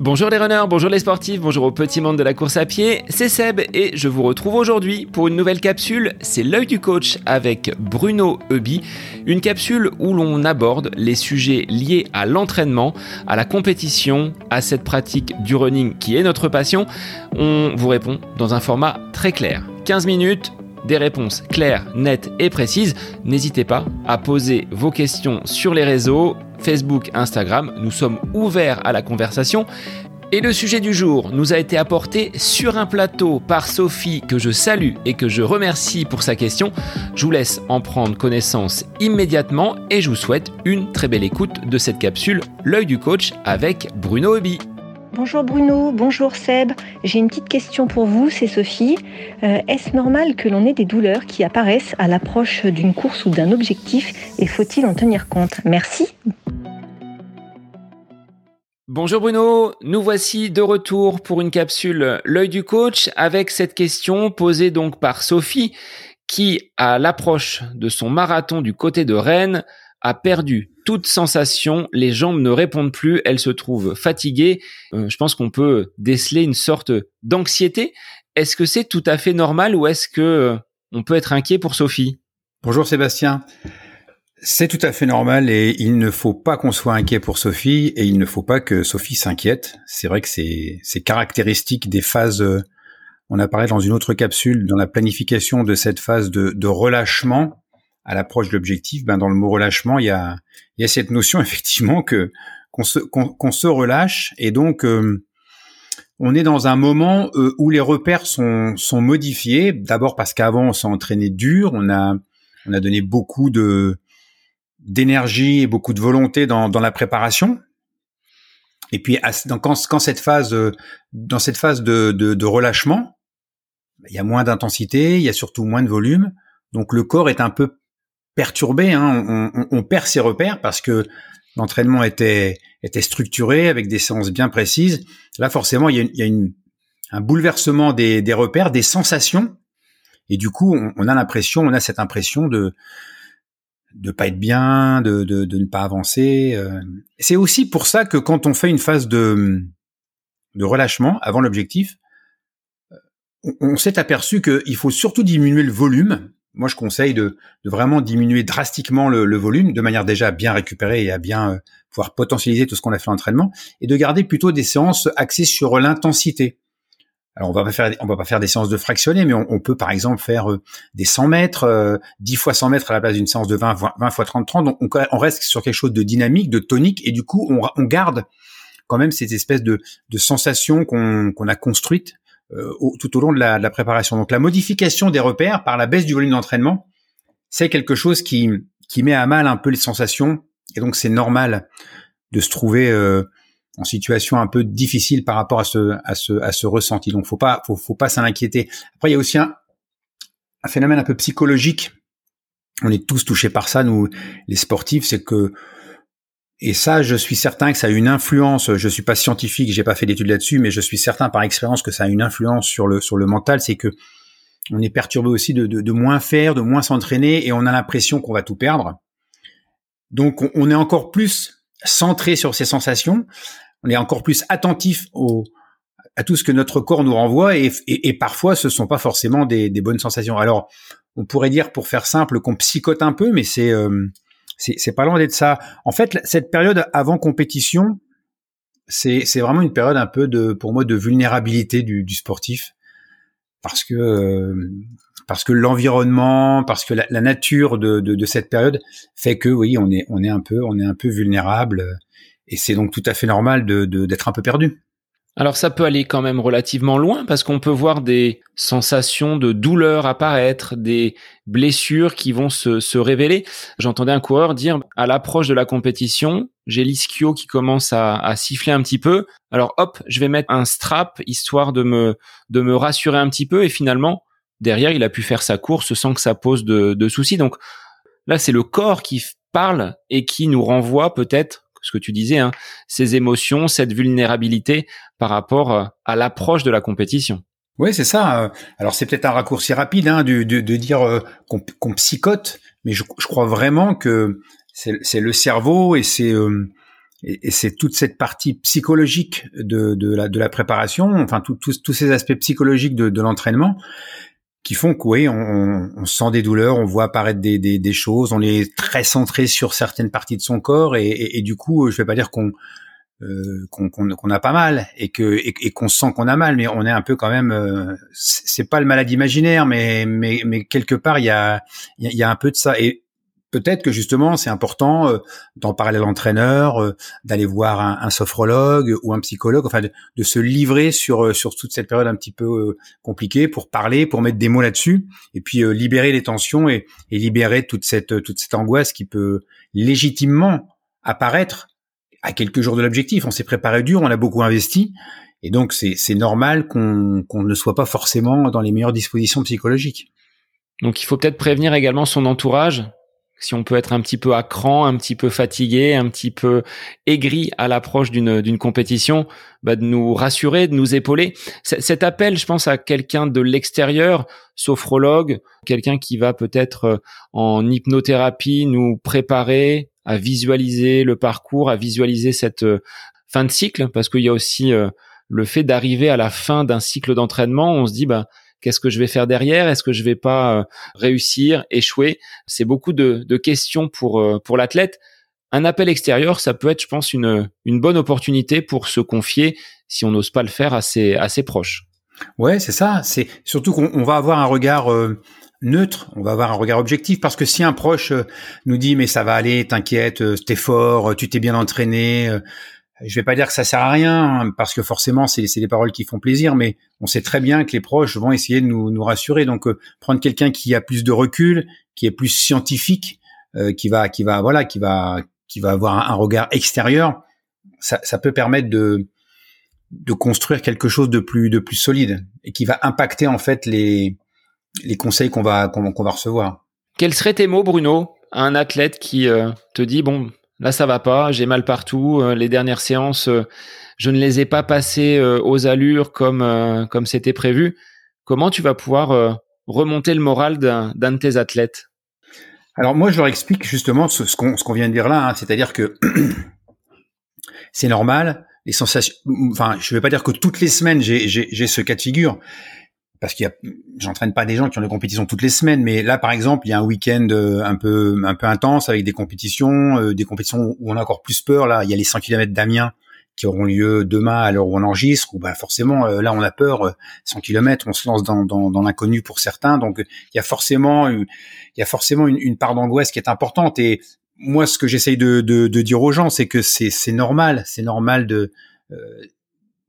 Bonjour les runners, bonjour les sportifs, bonjour au petit monde de la course à pied, c'est Seb et je vous retrouve aujourd'hui pour une nouvelle capsule, c'est l'œil du coach avec Bruno Eubi, une capsule où l'on aborde les sujets liés à l'entraînement, à la compétition, à cette pratique du running qui est notre passion. On vous répond dans un format très clair, 15 minutes, des réponses claires, nettes et précises. N'hésitez pas à poser vos questions sur les réseaux, Facebook, Instagram. Nous sommes ouverts à la conversation. Et le sujet du jour nous a été apporté sur un plateau par Sophie que je salue et que je remercie pour sa question. Je vous laisse en prendre connaissance immédiatement et je vous souhaite une très belle écoute de cette capsule L'œil du coach avec Bruno Obi. Bonjour Bruno, bonjour Seb. J'ai une petite question pour vous, c'est Sophie. Euh, est-ce normal que l'on ait des douleurs qui apparaissent à l'approche d'une course ou d'un objectif et faut-il en tenir compte? Merci. Bonjour Bruno, nous voici de retour pour une capsule L'œil du coach avec cette question posée donc par Sophie qui, à l'approche de son marathon du côté de Rennes, a perdu toute sensation, les jambes ne répondent plus, elle se trouve fatiguée. Euh, je pense qu'on peut déceler une sorte d'anxiété. Est-ce que c'est tout à fait normal ou est-ce que euh, on peut être inquiet pour Sophie? Bonjour Sébastien. C'est tout à fait normal et il ne faut pas qu'on soit inquiet pour Sophie et il ne faut pas que Sophie s'inquiète. C'est vrai que c'est caractéristique des phases, euh, on a parlé dans une autre capsule, dans la planification de cette phase de relâchement à l'approche de l'objectif. Ben dans le mot relâchement, il y a, il y a cette notion effectivement que qu'on se, qu'on, se relâche et donc euh, on est dans un moment euh, où les repères sont, sont modifiés. D'abord parce qu'avant on s'est entraîné dur, on a on a donné beaucoup de d'énergie et beaucoup de volonté dans, dans la préparation. Et puis, dans, quand, quand, cette phase, euh, dans cette phase de, de, de relâchement, il y a moins d'intensité, il y a surtout moins de volume. Donc, le corps est un peu perturbé. Hein. On, perd ses repères parce que l'entraînement était, structuré avec des séances bien précises. Là, forcément, il y a, un bouleversement des, repères, des sensations. Et du coup, on, a l'impression, on a cette impression de, de pas être bien, de ne pas avancer. Euh. C'est aussi pour ça que quand on fait une phase de, de relâchement avant l'objectif, euh, on, s'est aperçu qu'il faut surtout diminuer le volume. Moi, je conseille de, de vraiment diminuer drastiquement le, le, volume, de manière déjà à bien récupérer et à bien euh, pouvoir potentialiser tout ce qu'on a fait en entraînement, et de garder plutôt des séances axées sur l'intensité. Alors on va pas faire, on va pas faire des séances de fractionnés, mais on, peut par exemple faire euh, des 100 mètres, 10 euh, fois 100 mètres à la place d'une séance de 20, 20 fois 30, 30. Donc on, reste sur quelque chose de dynamique, de tonique, et du coup on, garde quand même cette espèce de, de sensation qu'on a construite euh, tout au long de la, de la, préparation. Donc la modification des repères par la baisse du volume d'entraînement, c'est quelque chose qui, qui met à mal un peu les sensations, et donc c'est normal de se trouver en situation un peu difficile par rapport à ce à ce à ce ressenti. Donc faut pas faut, faut pas s'en inquiéter. Après il y a aussi un, un phénomène un peu psychologique. On est tous touchés par ça nous les sportifs, c'est que et ça, je suis certain que ça a une influence. Je suis pas scientifique, j'ai pas fait d'études là-dessus, mais je suis certain par expérience que ça a une influence sur le sur le mental. C'est que on est perturbé aussi de, de, de moins faire, de moins s'entraîner, et on a l'impression qu'on va tout perdre. Donc, on, est encore plus centré sur ces sensations, on est encore plus attentif au, à tout ce que notre corps nous renvoie et, et, et parfois ce sont pas forcément des, des, bonnes sensations. Alors on pourrait dire pour faire simple qu'on psychote un peu, mais c'est euh, c'est pas loin d'être ça. En fait, cette période avant compétition, c'est vraiment une période un peu de pour moi de vulnérabilité du, du sportif parce que parce que l'environnement, parce que la, la nature de, de, de, cette période fait que oui, on est on est un peu on est un peu vulnérable et c'est donc tout à fait normal de, d'être un peu perdu. Alors ça peut aller quand même relativement loin parce qu'on peut voir des sensations de douleur apparaître, des blessures qui vont se, se révéler. J'entendais un coureur dire à l'approche de la compétition, j'ai l'ischio qui commence à, à, siffler un petit peu. Alors hop, je vais mettre un strap histoire de me de me rassurer un petit peu et finalement derrière il a pu faire sa course sans que ça pose de, de soucis. Donc là c'est le corps qui parle et qui nous renvoie peut-être ce que tu disais, hein, ces émotions, cette vulnérabilité par rapport euh, à l'approche de la compétition. Oui, c'est ça. Euh. Alors c'est peut-être un raccourci rapide hein, de, dire euh, qu'on psychote, mais je, crois vraiment que c'est le cerveau et c'est toute cette partie psychologique de, la, préparation, enfin tous ces aspects psychologiques de l'entraînement qui font que on, on, sent des douleurs, on voit apparaître des, des, des, choses, on est très centré sur certaines parties de son corps et, et, et du coup, je vais pas dire qu'on euh, qu'on a pas mal et que et, qu'on sent qu'on a mal, mais on est un peu quand même. Euh, c'est pas le malade imaginaire, mais mais mais quelque part il y a il y a un peu de ça et peut-être que justement c'est important euh, d'en parler à l'entraîneur, euh, d'aller voir un, un, sophrologue ou un psychologue, enfin de, de, se livrer sur euh, sur toute cette période un petit peu compliquée pour parler, pour mettre des mots là-dessus et puis libérer les tensions et, et, libérer toute cette toute cette angoisse qui peut légitimement apparaître à quelques jours de l'objectif. On s'est préparé dur, on a beaucoup investi. Et donc, c'est normal qu'on qu'on ne soit pas forcément dans les meilleures dispositions psychologiques. Donc, il faut peut-être prévenir également son entourage si on peut être un petit peu à cran, un petit peu fatigué, un petit peu aigri à l'approche d'une d'une compétition, bah de nous rassurer, de nous épauler. cet appel, je pense à quelqu'un de l'extérieur, sophrologue, quelqu'un qui va peut-être euh, en hypnothérapie nous préparer à visualiser le parcours, à visualiser cette euh, fin de cycle, parce qu'il y a aussi euh, le fait d'arriver à la fin d'un cycle d'entraînement, on se dit bah Qu'est-ce que je vais faire derrière? Est-ce que je vais pas euh, réussir, échouer? C'est beaucoup de, questions pour euh, pour l'athlète. Un appel extérieur, ça peut être, je pense, une une bonne opportunité pour se confier si on n'ose pas le faire à ses à ses proches. Ouais, c'est ça. C'est surtout qu'on va avoir un regard euh, neutre, on va avoir un regard objectif parce que si un proche nous dit mais ça va aller, t'inquiète, t'es fort, tu t'es bien entraîné, je vais pas dire que ça sert à rien parce que forcément c'est des paroles qui font plaisir, mais on sait très bien que les proches vont essayer de nous, nous rassurer. Donc euh, prendre quelqu'un qui a plus de recul, qui est plus scientifique, euh, qui va qui va voilà qui va qui va avoir un, regard extérieur, ça, ça, peut permettre de de construire quelque chose de plus de plus solide et qui va impacter en fait les les conseils qu'on va qu'on va recevoir. Quels seraient tes mots, Bruno, à un athlète qui euh, te dit bon Là, ça va pas. J'ai mal partout. Euh, les dernières séances, euh, je ne les ai pas passées euh, aux allures comme comme c'était prévu. Comment tu vas pouvoir remonter le moral d'un de tes athlètes? Alors moi, je leur explique justement ce, qu'on vient de dire là, hein. c'est-à-dire que c'est normal. Les sensations. Enfin, je vais pas dire que toutes les semaines j'ai ce cas de figure, parce qu'il y a, j'entraîne pas des gens qui ont des compétitions toutes les semaines, mais là, par exemple, il y a un week-end euh, un peu, un peu intense avec des compétitions, euh, des compétitions où on a encore plus peur. Là, il y a les 100 km d'Amiens qui auront lieu demain à l'heure où on enregistre, où bah forcément, euh, là, on a peur. 100 km, on se lance dans, dans, dans l'inconnu pour certains, donc il y a forcément, il y a forcément une, une part d'angoisse qui est importante. Et moi, ce que j'essaye de, de, de, dire aux gens, c'est que c'est, normal, c'est normal de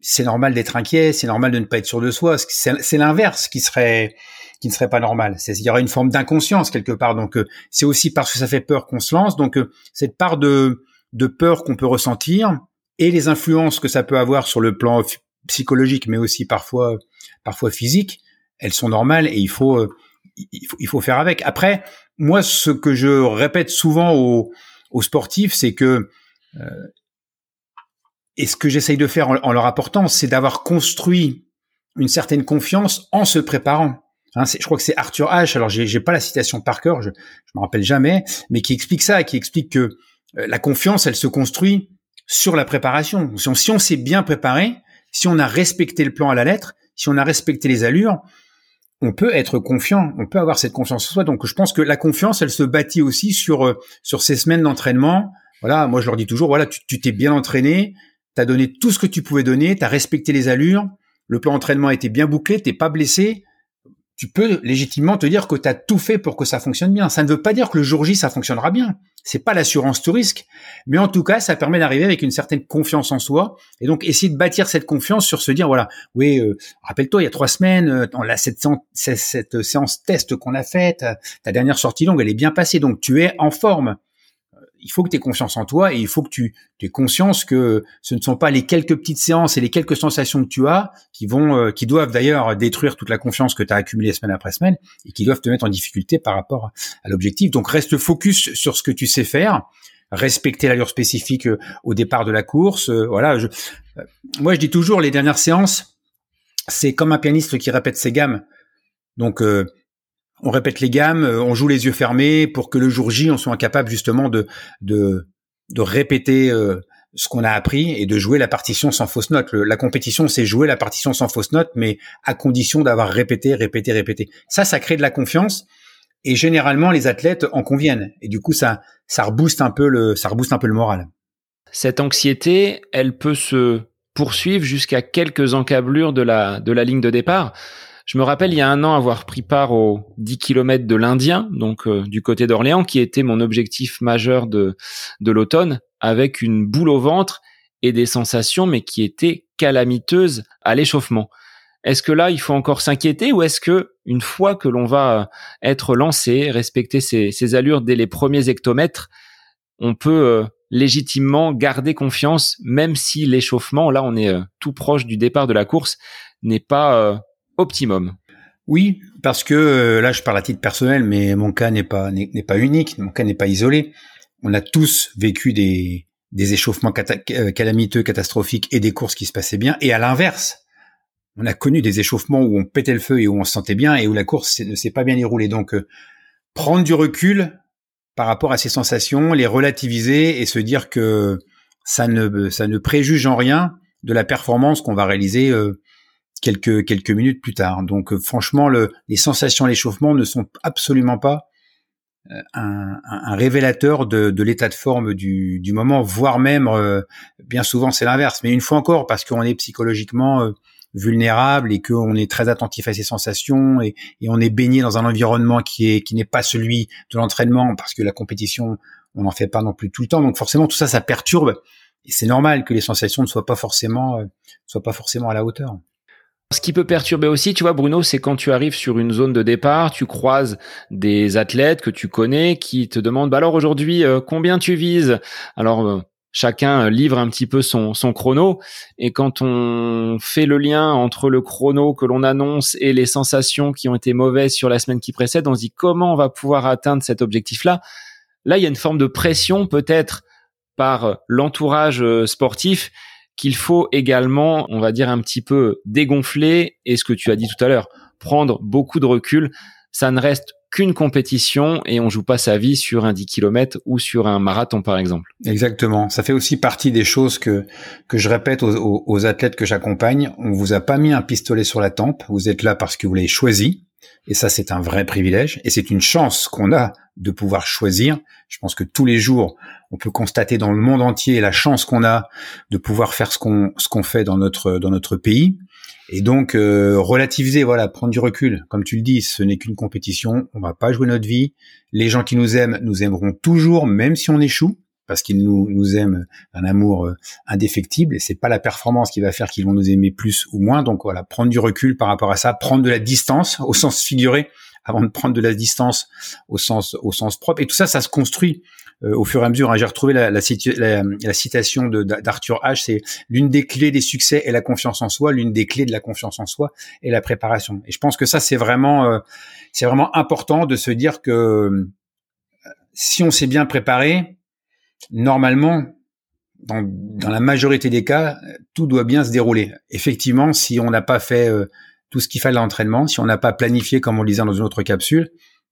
c'est normal d'être inquiet, c'est normal de ne pas être sûr de soi. C'est l'inverse qui serait qui ne serait pas normal. Il y aura une forme d'inconscience quelque part. Donc euh, c'est aussi parce que ça fait peur qu'on se lance. Donc euh, cette part de de peur qu'on peut ressentir et les influences que ça peut avoir sur le plan psychologique, mais aussi parfois parfois physique, elles sont normales et il faut euh, il faut, il faut faire avec. Après, moi, ce que je répète souvent aux, aux sportifs, c'est que et ce que j'essaye de faire en, leur apportant, c'est d'avoir construit une certaine confiance en se préparant. Hein, je crois que c'est Arthur H. Alors j'ai pas la citation par cœur, je, je me rappelle jamais, mais qui explique ça, qui explique que euh, la confiance, elle se construit sur la préparation. Si on, si on s'est bien préparé, si on a respecté le plan à la lettre, si on a respecté les allures, on peut être confiant, on peut avoir cette confiance en soi. Donc je pense que la confiance, elle se bâtit aussi sur euh, sur ces semaines d'entraînement. Voilà, moi je leur dis toujours, voilà, tu t'es bien entraîné, tu as donné tout ce que tu pouvais donner, tu as respecté les allures, le plan d'entraînement a été bien bouclé, t'es pas blessé, tu peux légitimement te dire que tu as tout fait pour que ça fonctionne bien. Ça ne veut pas dire que le jour J ça fonctionnera bien. C'est pas l'assurance tout risque, mais en tout cas, ça permet d'arriver avec une certaine confiance en soi et donc essayer de bâtir cette confiance sur se dire voilà, oui, euh, rappelle-toi, il y a trois semaines, euh, cette, cette séance test qu'on a faite, ta dernière sortie longue, elle est bien passée, donc tu es en forme il faut que tu aies confiance en toi et il faut que tu aies conscience que ce ne sont pas les quelques petites séances et les quelques sensations que tu as qui vont euh, qui doivent d'ailleurs détruire toute la confiance que tu as accumulée semaine après semaine et qui doivent te mettre en difficulté par rapport à l'objectif. Donc reste focus sur ce que tu sais faire, respecter l'allure spécifique euh, au départ de la course, euh, voilà, je, moi je dis toujours les dernières séances c'est comme un pianiste qui répète ses gammes. Donc on répète les gammes, euh, on joue les yeux fermés pour que le jour J, on soit incapable justement de de, de répéter euh, ce qu'on a appris et de jouer la partition sans fausse note. la compétition, c'est jouer la partition sans fausse note, mais à condition d'avoir répété, répété, répété. Ça, ça crée de la confiance et généralement les athlètes en conviennent. Et du coup, ça, ça rebooste un peu le, ça rebooste un peu le moral. Cette anxiété, elle peut se poursuivre jusqu'à quelques encablures de la, de la ligne de départ. Je me rappelle il y a un an avoir pris part aux 10 km de l'Indien, donc euh, du côté d'Orléans, qui était mon objectif majeur de, l'automne, avec une boule au ventre et des sensations, mais qui étaient calamiteuses à l'échauffement. Est-ce que là, il faut encore s'inquiéter ou est-ce que une fois que l'on va être lancé, respecter ses, allures dès les premiers hectomètres, on peut euh, légitimement garder confiance, même si l'échauffement, là, on est euh, tout proche du départ de la course, n'est pas optimum. Oui, parce que euh, là, je parle à titre personnel, mais mon cas n'est pas n'est pas unique, mon cas n'est pas isolé. On a tous vécu des des échauffements euh, calamiteux, catastrophiques et des courses qui se passaient bien. Et à l'inverse, on a connu des échauffements où on pétait le feu et où on se sentait bien et où la course ne s'est pas bien déroulée. Donc, euh, prendre du recul par rapport à ces sensations, les relativiser et se dire que ça ne ça ne préjuge en rien de la performance qu'on va réaliser quelques quelques minutes plus tard. Donc euh, franchement, le, les sensations à l'échauffement ne sont absolument pas euh, un, révélateur de, l'état de forme du, moment, voire même euh, bien souvent c'est l'inverse. Mais une fois encore, parce qu'on est psychologiquement vulnérable et qu'on est très attentif à ses sensations et, et, on est baigné dans un environnement qui est qui n'est pas celui de l'entraînement, parce que la compétition on n'en fait pas non plus tout le temps. Donc forcément tout ça ça perturbe et c'est normal que les sensations ne soient pas forcément soient pas forcément à la hauteur. Ce qui peut perturber aussi, tu vois, Bruno, c'est quand tu arrives sur une zone de départ, tu croises des athlètes que tu connais qui te demandent, bah alors aujourd'hui, euh, combien tu vises? Alors, euh, chacun euh, livre un petit peu son, son chrono. Et quand on fait le lien entre le chrono que l'on annonce et les sensations qui ont été mauvaises sur la semaine qui précède, on se dit comment on va pouvoir atteindre cet objectif-là? Là, il y a une forme de pression peut-être par l'entourage sportif qu'il faut également, on va dire, un petit peu dégonfler et ce que tu as dit tout à l'heure, prendre beaucoup de recul. Ça ne reste qu'une compétition et on joue pas sa vie sur un 10 km ou sur un marathon par exemple. Exactement. Ça fait aussi partie des choses que que je répète aux, aux athlètes que j'accompagne. On vous a pas mis un pistolet sur la tempe. Vous êtes là parce que vous l'avez choisi. Et ça, c'est un vrai privilège. Et c'est une chance qu'on a de pouvoir choisir. Je pense que tous les jours, on peut constater dans le monde entier la chance qu'on a de pouvoir faire ce qu'on ce qu'on fait dans notre dans notre pays. Et donc euh, relativiser, voilà, prendre du recul. Comme tu le dis, ce n'est qu'une compétition. On va pas jouer notre vie. Les gens qui nous aiment nous aimeront toujours, même si on échoue parce qu'ils nous, nous aiment un amour euh, indéfectible et c'est pas la performance qui va faire qu'ils vont nous aimer plus ou moins. Donc voilà, prendre du recul par rapport à ça, prendre de la distance au sens figuré avant de prendre de la distance au sens au sens propre. Et tout ça, ça se construit euh, au fur et à mesure. Hein. J'ai retrouvé la, la, la, citation d'Arthur H. C'est l'une des clés des succès est la confiance en soi. L'une des clés de la confiance en soi est la préparation. Et je pense que ça, c'est vraiment euh, c'est vraiment important de se dire que si on s'est bien préparé, normalement, dans, dans, la majorité des cas, tout doit bien se dérouler. Effectivement, si on n'a pas fait euh, tout ce qu'il fallait à l'entraînement, si on n'a pas planifié comme on le disait dans une autre capsule,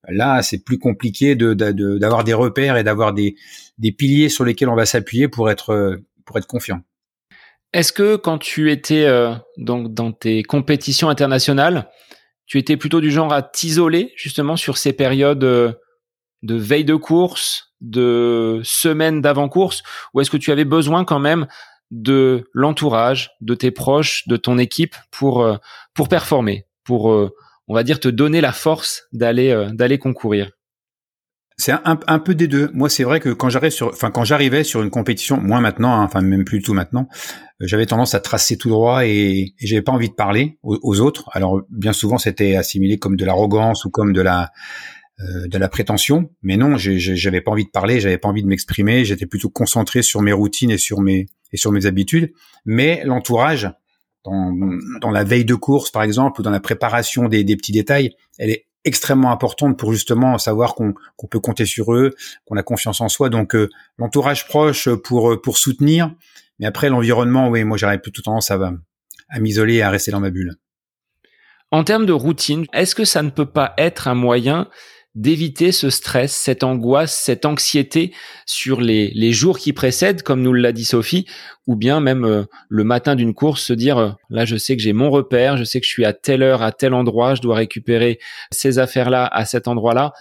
là, c'est plus compliqué d'avoir de, des repères et d'avoir des, des piliers sur lesquels on va s'appuyer pour être, pour être confiant. Est-ce que quand tu étais euh, donc dans tes compétitions internationales, tu étais plutôt du genre à t'isoler justement sur ces périodes euh, de veille de course, de semaine d'avant-course, ou est-ce que tu avais besoin quand même de l'entourage, de tes proches, de ton équipe pour euh, pour performer, pour euh, on va dire te donner la force d'aller euh, d'aller concourir? C'est un, peu des deux. Moi, c'est vrai que quand j'arrive sur, enfin quand j'arrivais sur une compétition, moi maintenant, hein, même plus du tout maintenant, j'avais tendance à tracer tout droit et, j'avais pas envie de parler aux, autres. Alors bien souvent, c'était assimilé comme de l'arrogance ou comme de la euh, de la prétention, mais non, j'avais pas envie de parler, j'avais pas envie de m'exprimer, j'étais plutôt concentré sur mes routines et sur mes et sur mes habitudes. Mais l'entourage, dans, dans la veille de course par exemple, ou dans la préparation des, des petits détails, elle est extrêmement importante pour justement savoir qu'on peut compter sur eux, qu'on a confiance en soi. Donc euh, l'entourage proche pour pour soutenir, mais après l'environnement, oui, moi j'aurais plutôt tendance à à m'isoler et à rester dans ma bulle. En termes de routine, est-ce que ça ne peut pas être un moyen d'éviter ce stress, cette angoisse, cette anxiété sur les, les jours qui précèdent, comme nous l'a dit Sophie, ou bien même euh, le matin d'une course se dire euh, là je sais que j'ai mon repère, je sais que je suis à telle heure, à tel endroit, je dois récupérer ces affaires-là à cet endroit-là.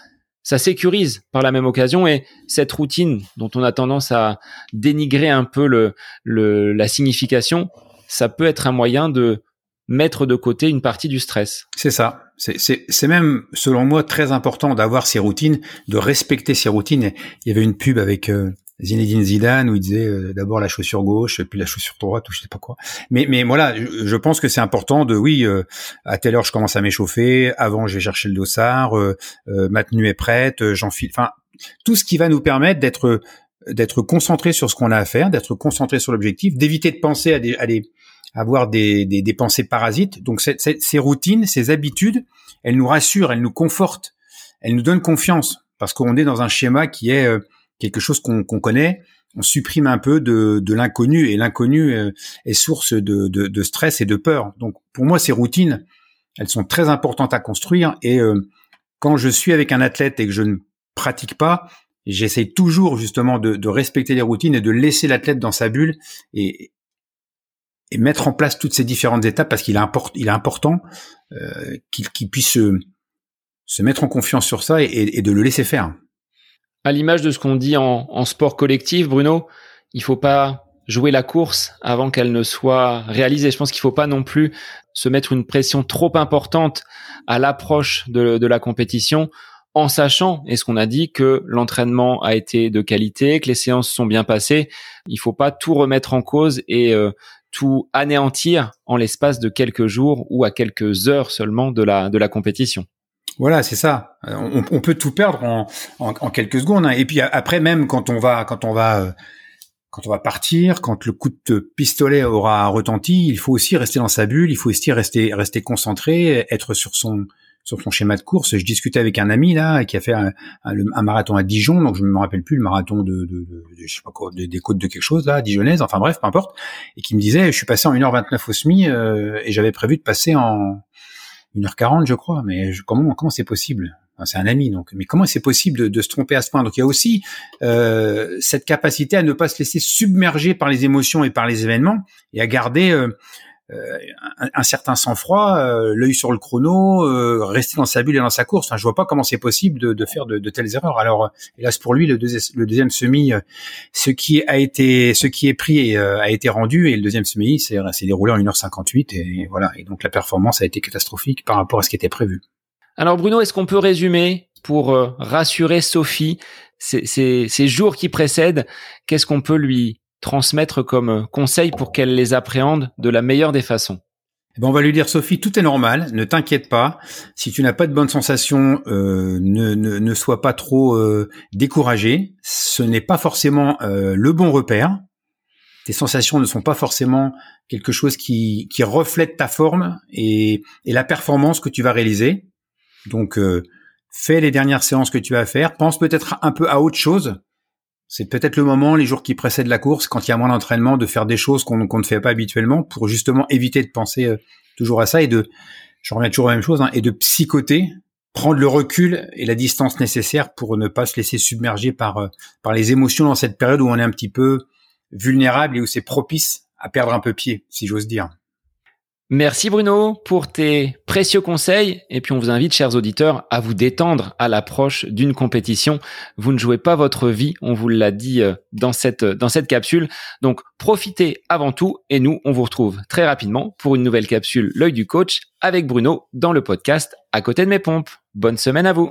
Ça sécurise par la même occasion et cette routine dont on a tendance à dénigrer un peu le, le la signification, ça peut être un moyen de mettre de côté une partie du stress. C'est ça. C'est même, selon moi, très important d'avoir ces routines, de respecter ces routines. Il y avait une pub avec euh, Zinedine Zidane où il disait euh, d'abord la chaussure gauche, puis la chaussure droite, ou je sais pas quoi. Mais, mais voilà, je, pense que c'est important de, oui, euh, à telle heure je commence à m'échauffer, avant je vais chercher le dossard, ma tenue est prête, j'enfile. Enfin, tout ce qui va nous permettre d'être d'être concentré sur ce qu'on a à faire, d'être concentré sur l'objectif, d'éviter de penser à des, à des avoir des, des, des pensées parasites. Donc ces routines, ces habitudes, elles nous rassurent, elles nous confortent, elles nous donnent confiance parce qu'on est dans un schéma qui est euh, quelque chose qu'on connaît. On supprime un peu de, de l'inconnu et l'inconnu euh, est source de, de, de, stress et de peur. Donc pour moi, ces routines, elles sont très importantes à construire et euh, quand je suis avec un athlète et que je ne pratique pas, j'essaie toujours justement de, de, respecter les routines et de laisser l'athlète dans sa bulle et, et mettre en place toutes ces différentes étapes parce qu'il est, il est important euh, qu'il puisse se, mettre en confiance sur ça et, de le laisser faire. À l'image de ce qu'on dit en, en, sport collectif, Bruno, il faut pas jouer la course avant qu'elle ne soit réalisée. Je pense qu'il faut pas non plus se mettre une pression trop importante à l'approche de, de la compétition en sachant, et ce qu'on a dit, que l'entraînement a été de qualité, que les séances sont bien passées. Il faut pas tout remettre en cause et euh, tout anéantir en l'espace de quelques jours ou à quelques heures seulement de la, de la compétition. Voilà, c'est ça. On, on, peut tout perdre en, en, en quelques secondes. Hein. Et puis après, même quand on va, quand on va, euh, quand on va partir, quand le coup de pistolet aura retenti, il faut aussi rester dans sa bulle. Il faut aussi rester, rester concentré, être sur son, sur son schéma de course. Je discutais avec un ami là qui a fait un, marathon à Dijon, donc je ne me rappelle plus le marathon de, de, je sais pas quoi, des côtes de quelque chose là, dijonnaise, enfin bref, peu importe, et qui me disait, je suis passé en 1h29 au SMI euh, et j'avais prévu de passer en 1h40 je crois, mais comment comment c'est possible? C'est un ami, donc. Mais comment c'est possible de, de, se tromper à ce point? Donc il y a aussi euh, cette capacité à ne pas se laisser submerger par les émotions et par les événements et à garder euh, euh, un, certain sang-froid, euh, l'œil sur le chrono, euh, rester dans sa bulle et dans sa course. Enfin, je vois pas comment c'est possible de, de faire de, de, telles erreurs. Alors, hélas pour lui, le, le deuxième semi, ce qui a été, ce qui est pris a été rendu, et le deuxième semi, c'est déroulé en 1h58, et voilà. Et donc la performance a été catastrophique par rapport à ce qui était prévu. Alors Bruno, est-ce qu'on peut résumer pour rassurer Sophie ces, ces, ces jours qui précèdent? Qu'est-ce qu'on peut lui transmettre comme conseil pour qu'elle les appréhende de la meilleure des façons eh ben on va lui dire Sophie, tout est normal, ne t'inquiète pas. Si tu n'as pas de bonnes sensations, euh, ne, ne, ne, sois pas trop euh, découragé. Ce n'est pas forcément euh, le bon repère. Tes sensations ne sont pas forcément quelque chose qui, qui reflète ta forme et, et, la performance que tu vas réaliser. Donc, fais les dernières séances que tu vas faire. Pense peut-être un peu à autre chose c'est peut-être le moment, les jours qui précèdent la course, quand il y a moins d'entraînement, de faire des choses qu'on ne fait pas habituellement pour justement éviter de penser euh, toujours à ça et de, je reviens toujours à la même chose, hein, et de psychoter, prendre le recul et la distance nécessaire pour ne pas se laisser submerger par, euh, par les émotions dans cette période où on est un petit peu vulnérable et où c'est propice à perdre un peu pied, si j'ose dire. Merci Bruno pour tes précieux conseils et puis on vous invite chers auditeurs à vous détendre à l'approche d'une compétition. Vous ne jouez pas votre vie, on vous l'a dit euh, dans cette dans cette capsule. Donc profitez avant tout et nous on vous retrouve très rapidement pour une nouvelle capsule l'œil du coach avec Bruno dans le podcast à côté de mes pompes. Bonne semaine à vous.